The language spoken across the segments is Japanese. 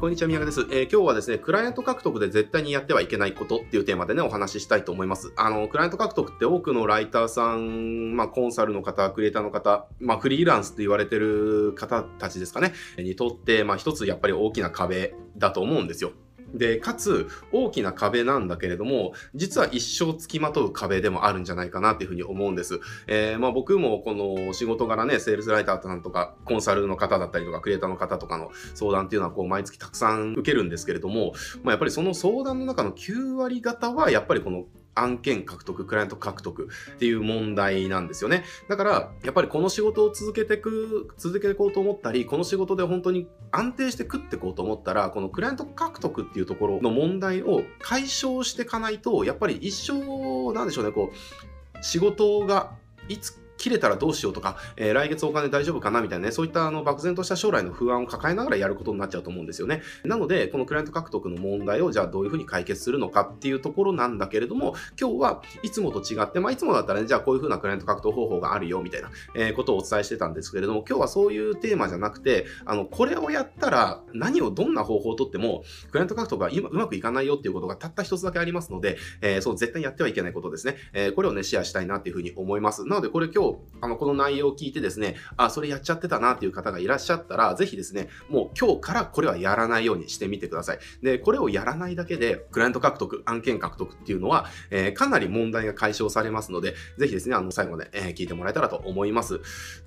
こんにちは、宮川です。えー、今日はですね、クライアント獲得で絶対にやってはいけないことっていうテーマでね、お話ししたいと思います。あの、クライアント獲得って多くのライターさん、まあ、コンサルの方、クリエイターの方、まあ、フリーランスって言われてる方たちですかね、にとって、まあ、一つやっぱり大きな壁だと思うんですよ。で、かつ大きな壁なんだけれども、実は一生付きまとう壁でもあるんじゃないかなっていうふうに思うんです。えー、まあ僕もこの仕事柄ね、セールスライターさんとか、コンサルの方だったりとか、クリエイターの方とかの相談っていうのはこう毎月たくさん受けるんですけれども、まあやっぱりその相談の中の9割方はやっぱりこの案件獲得、クライアント獲得っていう問題なんですよね。だから、やっぱりこの仕事を続けてく、続けていこうと思ったり、この仕事で本当に安定して食っていこうと思ったら、このクライアント獲得っていうところの問題を解消していかないと、やっぱり一生、なんでしょうね、こう、仕事がいつ切れたらどうしようとか、えー、来月お金大丈夫かなみたいなね、そういったあの漠然とした将来の不安を抱えながらやることになっちゃうと思うんですよね。なので、このクライアント獲得の問題をじゃあどういうふうに解決するのかっていうところなんだけれども、今日はいつもと違って、まあいつもだったらね、じゃあこういうふうなクライアント獲得方法があるよみたいな、え、ことをお伝えしてたんですけれども、今日はそういうテーマじゃなくて、あの、これをやったら何をどんな方法をとっても、クライアント獲得が今うまくいかないよっていうことがたった一つだけありますので、えー、そう絶対やってはいけないことですね。えー、これをね、シェアしたいなっていうふうに思います。なので、これ今日、あの、この内容を聞いてですね、あ、それやっちゃってたなっていう方がいらっしゃったら、ぜひですね、もう今日からこれはやらないようにしてみてください。で、これをやらないだけで、クライアント獲得、案件獲得っていうのは、えー、かなり問題が解消されますので、ぜひですね、あの、最後まで、えー、聞いてもらえたらと思います。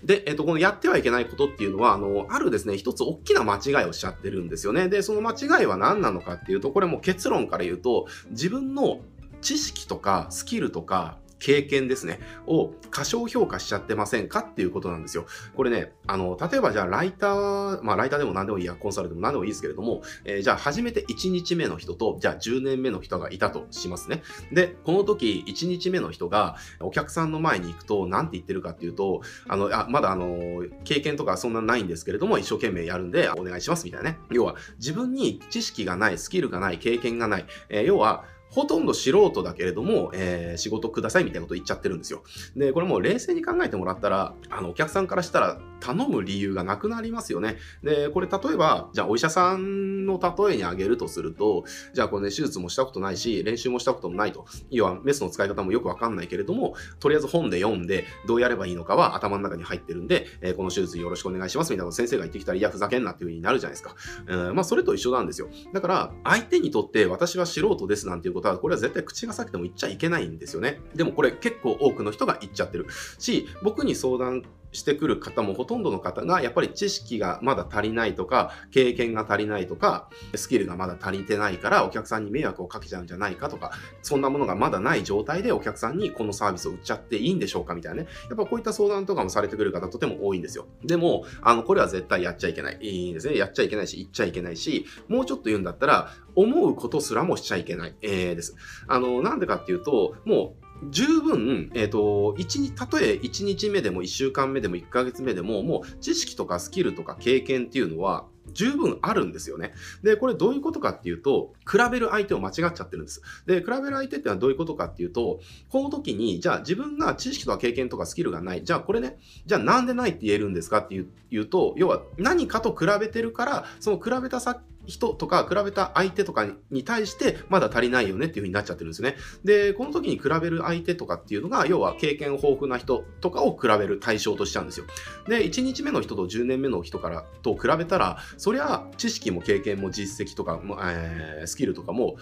で、えっ、ー、と、このやってはいけないことっていうのは、あの、あるですね、一つ大きな間違いをしちゃってるんですよね。で、その間違いは何なのかっていうと、これも結論から言うと、自分の知識とかスキルとか経験ですね、を過小評価しちゃってませんかっていうことなんですよ。これね、あの、例えばじゃあライター、まあライターでも何でもいいや、コンサルでも何でもいいですけれども、えー、じゃあ初めて1日目の人と、じゃあ10年目の人がいたとしますね。で、この時1日目の人がお客さんの前に行くと何て言ってるかっていうと、あの、あまだあの、経験とかそんなないんですけれども、一生懸命やるんでお願いしますみたいなね。要は自分に知識がない、スキルがない、経験がない、えー、要はほとんど素人だけれども、えー、仕事くださいみたいなこと言っちゃってるんですよ。で、これもう冷静に考えてもらったら、あの、お客さんからしたら頼む理由がなくなりますよね。で、これ例えば、じゃあお医者さんの例えに挙げるとすると、じゃあこれね、手術もしたことないし、練習もしたこともないと。要はメスの使い方もよくわかんないけれども、とりあえず本で読んで、どうやればいいのかは頭の中に入ってるんで、えー、この手術よろしくお願いしますみたいな先生が言ってきたら、いや、ふざけんなっていう風になるじゃないですか。うん、まあ、それと一緒なんですよ。だから、相手にとって私は素人ですなんていうことは、これは絶対口が裂けても言っちゃいけないんですよね。でもこれ結構多くの人が言っちゃってるし、僕に相談してくる方もほとんどの方がやっぱり知識がまだ足りないとか、経験が足りないとか、スキルがまだ足りてないからお客さんに迷惑をかけちゃうんじゃないかとか、そんなものがまだない状態でお客さんにこのサービスを売っちゃっていいんでしょうかみたいなね。やっぱこういった相談とかもされてくる方とても多いんですよ。でも、あの、これは絶対やっちゃいけない。いいですね。やっちゃいけないし、言っちゃいけないし、もうちょっと言うんだったら、思うことすらもしちゃいけない、えー、です。あの、なんでかっていうと、もう、十分、えっ、ー、と、一日、たとえ1日目でも1週間目でも1ヶ月目でも、もう知識とかスキルとか経験っていうのは、十分あるんですよね。で、これどういうことかっていうと、比べる相手を間違っちゃってるんです。で、比べる相手ってのはどういうことかっていうと、この時に、じゃあ自分が知識とか経験とかスキルがない。じゃあこれね、じゃあなんでないって言えるんですかっていうと、要は何かと比べてるから、その比べたさ人とか比べた相手とかに対してまだ足りないよねっていう風になっちゃってるんですね。で、この時に比べる相手とかっていうのが、要は経験豊富な人とかを比べる対象としちゃうんですよ。で、1日目の人と10年目の人からと比べたら、そりゃ知識も経験も実績とかも、えー、スキルとかも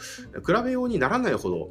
比べようにならないほど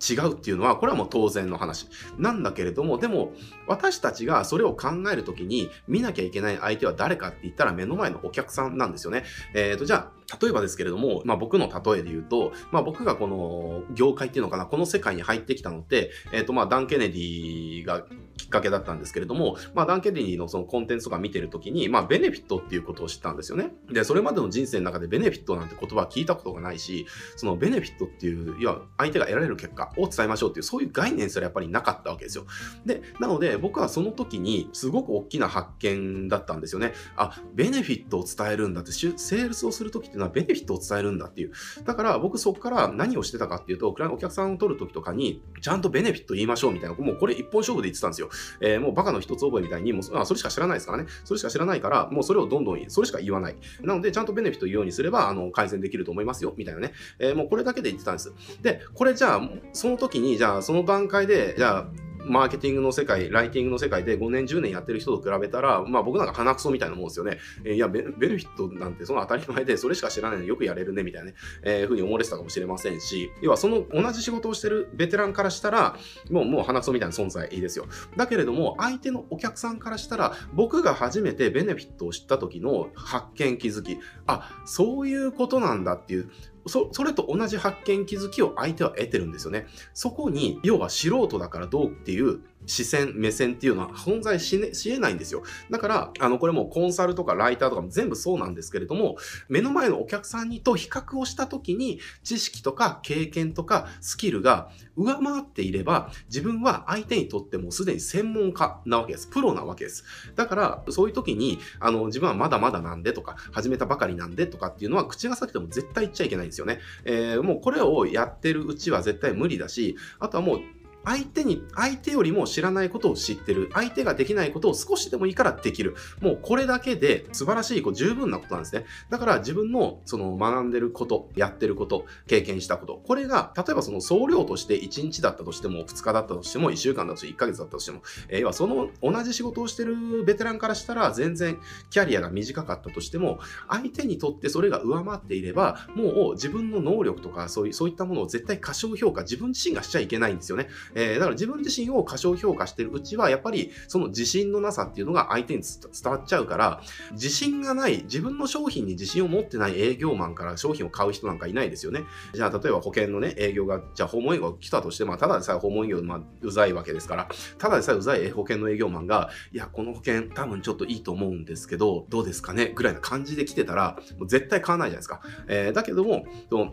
違うっていうのは、これはもう当然の話なんだけれども、でも私たちがそれを考えるときに見なきゃいけない相手は誰かって言ったら目の前のお客さんなんですよね。えっ、ー、と、じゃあ、例えばですけれども、まあ僕の例えで言うと、まあ僕がこの業界っていうのかな、この世界に入ってきたのって、えっ、ー、とまあダン・ケネディがきっかけだったんですけれども、まあダン・ケネディのそのコンテンツとか見てるときに、まあベネフィットっていうことを知ったんですよね。で、それまでの人生の中でベネフィットなんて言葉は聞いたことがないし、そのベネフィットっていう、いや、相手が得られる結果を伝えましょうっていう、そういう概念すらやっぱりなかったわけですよ。で、なので僕はその時にすごく大きな発見だったんですよね。あ、ベネフィットを伝えるんだって、セールスをするときっていうのはベネフィットを伝えるんだっていう。だから僕そこから何をしてたかっていうと、お客さんを取るときとかに、ちゃんとベネフィット言いましょうみたいな、もうこれ一本勝負で言ってたんですよ。えー、もうバカの一つ覚えみたいに、もうあそれしか知らないですからね。それしか知らないから、もうそれをどんどん、それしか言わない。なので、ちゃんとベネフィット言うようにすれば、あの、改善できると思いますよ、みたいなね。えー、もうこれだけで言ってたんです。で、これじゃあ、その時に、じゃあ、その段階で、じゃあ、マーケティングの世界、ライティングの世界で5年、10年やってる人と比べたら、まあ僕なんか鼻くそみたいなもんですよね。えー、いやベ、ベルフィットなんてその当たり前で、それしか知らないのよくやれるね、みたいなね、えー、ふうに思われてたかもしれませんし、要はその同じ仕事をしてるベテランからしたら、もう、もう鼻くそみたいな存在いいですよ。だけれども、相手のお客さんからしたら、僕が初めてベネフィットを知った時の発見、気づき、あ、そういうことなんだっていう、そそれと同じ発見気づきを相手は得てるんですよね。そこに、要は素人だからどうっていう視線、目線っていうのは存在し,、ね、し得ないんですよ。だから、あの、これもコンサルとかライターとかも全部そうなんですけれども、目の前のお客さんにと比較をしたときに、知識とか経験とかスキルが上回っていれば、自分は相手にとってもすでに専門家なわけです。プロなわけです。だから、そういう時に、あの、自分はまだまだなんでとか、始めたばかりなんでとかっていうのは、口が裂けても絶対言っちゃいけないんですよね。えー、もうこれをやってるうちは絶対無理だし、あとはもう相手に、相手よりも知らないことを知ってる。相手ができないことを少しでもいいからできる。もうこれだけで素晴らしい、こう十分なことなんですね。だから自分のその学んでること、やってること、経験したこと。これが、例えばその総量として1日だったとしても、2日だったとしても、1週間だとしても1ヶ月だったとしても、えー、要はその同じ仕事をしてるベテランからしたら全然キャリアが短かったとしても、相手にとってそれが上回っていれば、もう自分の能力とかそういう、そういったものを絶対過小評価、自分自身がしちゃいけないんですよね。えー、だから自分自身を過小評価してるうちは、やっぱりその自信のなさっていうのが相手に伝わっちゃうから、自信がない、自分の商品に自信を持ってない営業マンから商品を買う人なんかいないですよね。じゃあ、例えば保険のね、営業が、じゃあ訪問営業が来たとして、まあ、ただでさえ訪問営業、まあ、うざいわけですから、ただでさえうざい保険の営業マンが、いや、この保険多分ちょっといいと思うんですけど、どうですかね？ぐらいな感じで来てたら、もう絶対買わないじゃないですか。えー、だけども、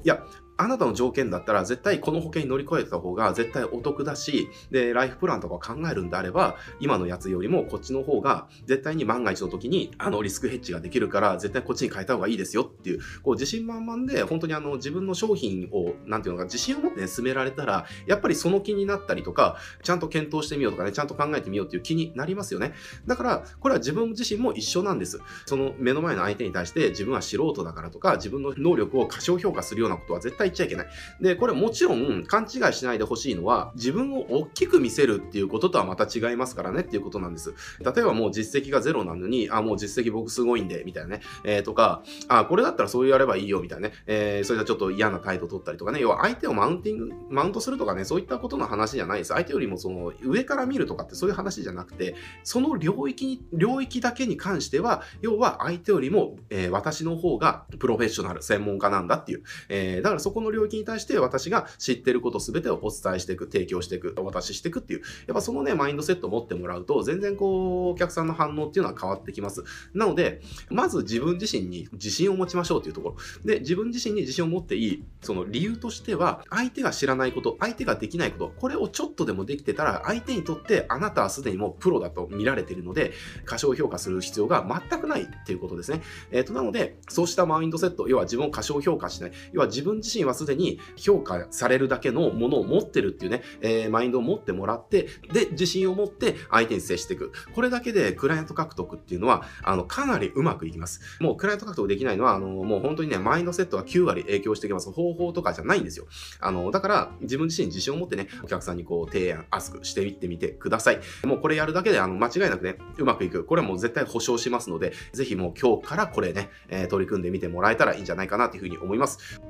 いや、あなたの条件だったら絶対この保険に乗り越えた方が絶対お得だし、で、ライフプランとかを考えるんであれば、今のやつよりもこっちの方が絶対に万が一の時にあのリスクヘッジができるから絶対こっちに変えた方がいいですよっていう、こう自信満々で本当にあの自分の商品を、なんていうのか自信を持ってね、進められたら、やっぱりその気になったりとか、ちゃんと検討してみようとかね、ちゃんと考えてみようっていう気になりますよね。だから、これは自分自身も一緒なんです。その目の前の相手に対して自分は素人だからとか、自分の能力を過小評価するようなことは絶対言っちゃいけない。で、これもちろん勘違いしないでほしいのは、自分を大きく見せるっていうこととはまた違いますからねっていうことなんです。例えばもう実績がゼロなのに、あ、もう実績僕すごいんで、みたいなね、えー、とか、あ、これだったらそうやればいいよ、みたいなね、えー、それじゃちょっと嫌な態度取ったりとかね、要は相手をマウンティング、マウントするとかね、そういったことの話じゃないです。相手よりもその上から見るとかってそういう話じゃなくて、その領域に、領域だけに関しては、要は相手よりも、えー、私の方がプロフェッショナル、専門家なんだっていう、えー、だからそここの領域に対して私が知ってること全てをお伝えしていく、提供していく、お渡ししていくっていう、やっぱそのね、マインドセットを持ってもらうと、全然こう、お客さんの反応っていうのは変わってきます。なので、まず自分自身に自信を持ちましょうというところ。で、自分自身に自信を持っていい、その理由としては、相手が知らないこと、相手ができないこと、これをちょっとでもできてたら、相手にとってあなたはすでにもうプロだと見られているので、過小評価する必要が全くないっていうことですね。えっ、ー、と、なので、そうしたマインドセット、要は自分を過小評価しない、要は自分自身はすでに評価されるだけのものを持ってるっていうね、えー、マインドを持ってもらって、で、自信を持って相手に接していく。これだけでクライアント獲得っていうのは、あの、かなりうまくいきます。もうクライアント獲得できないのは、あの、もう本当にね、マインドセットが9割影響してきます。方法とかじゃないんですよ。あの、だから、自分自身自信を持ってね、お客さんにこう、提案、アスクしてみてみてください。もうこれやるだけで、あの、間違いなくね、うまくいく。これはもう絶対保証しますので、ぜひもう今日からこれね、えー、取り組んでみてもらえたらいいんじゃないかなというふうに思います。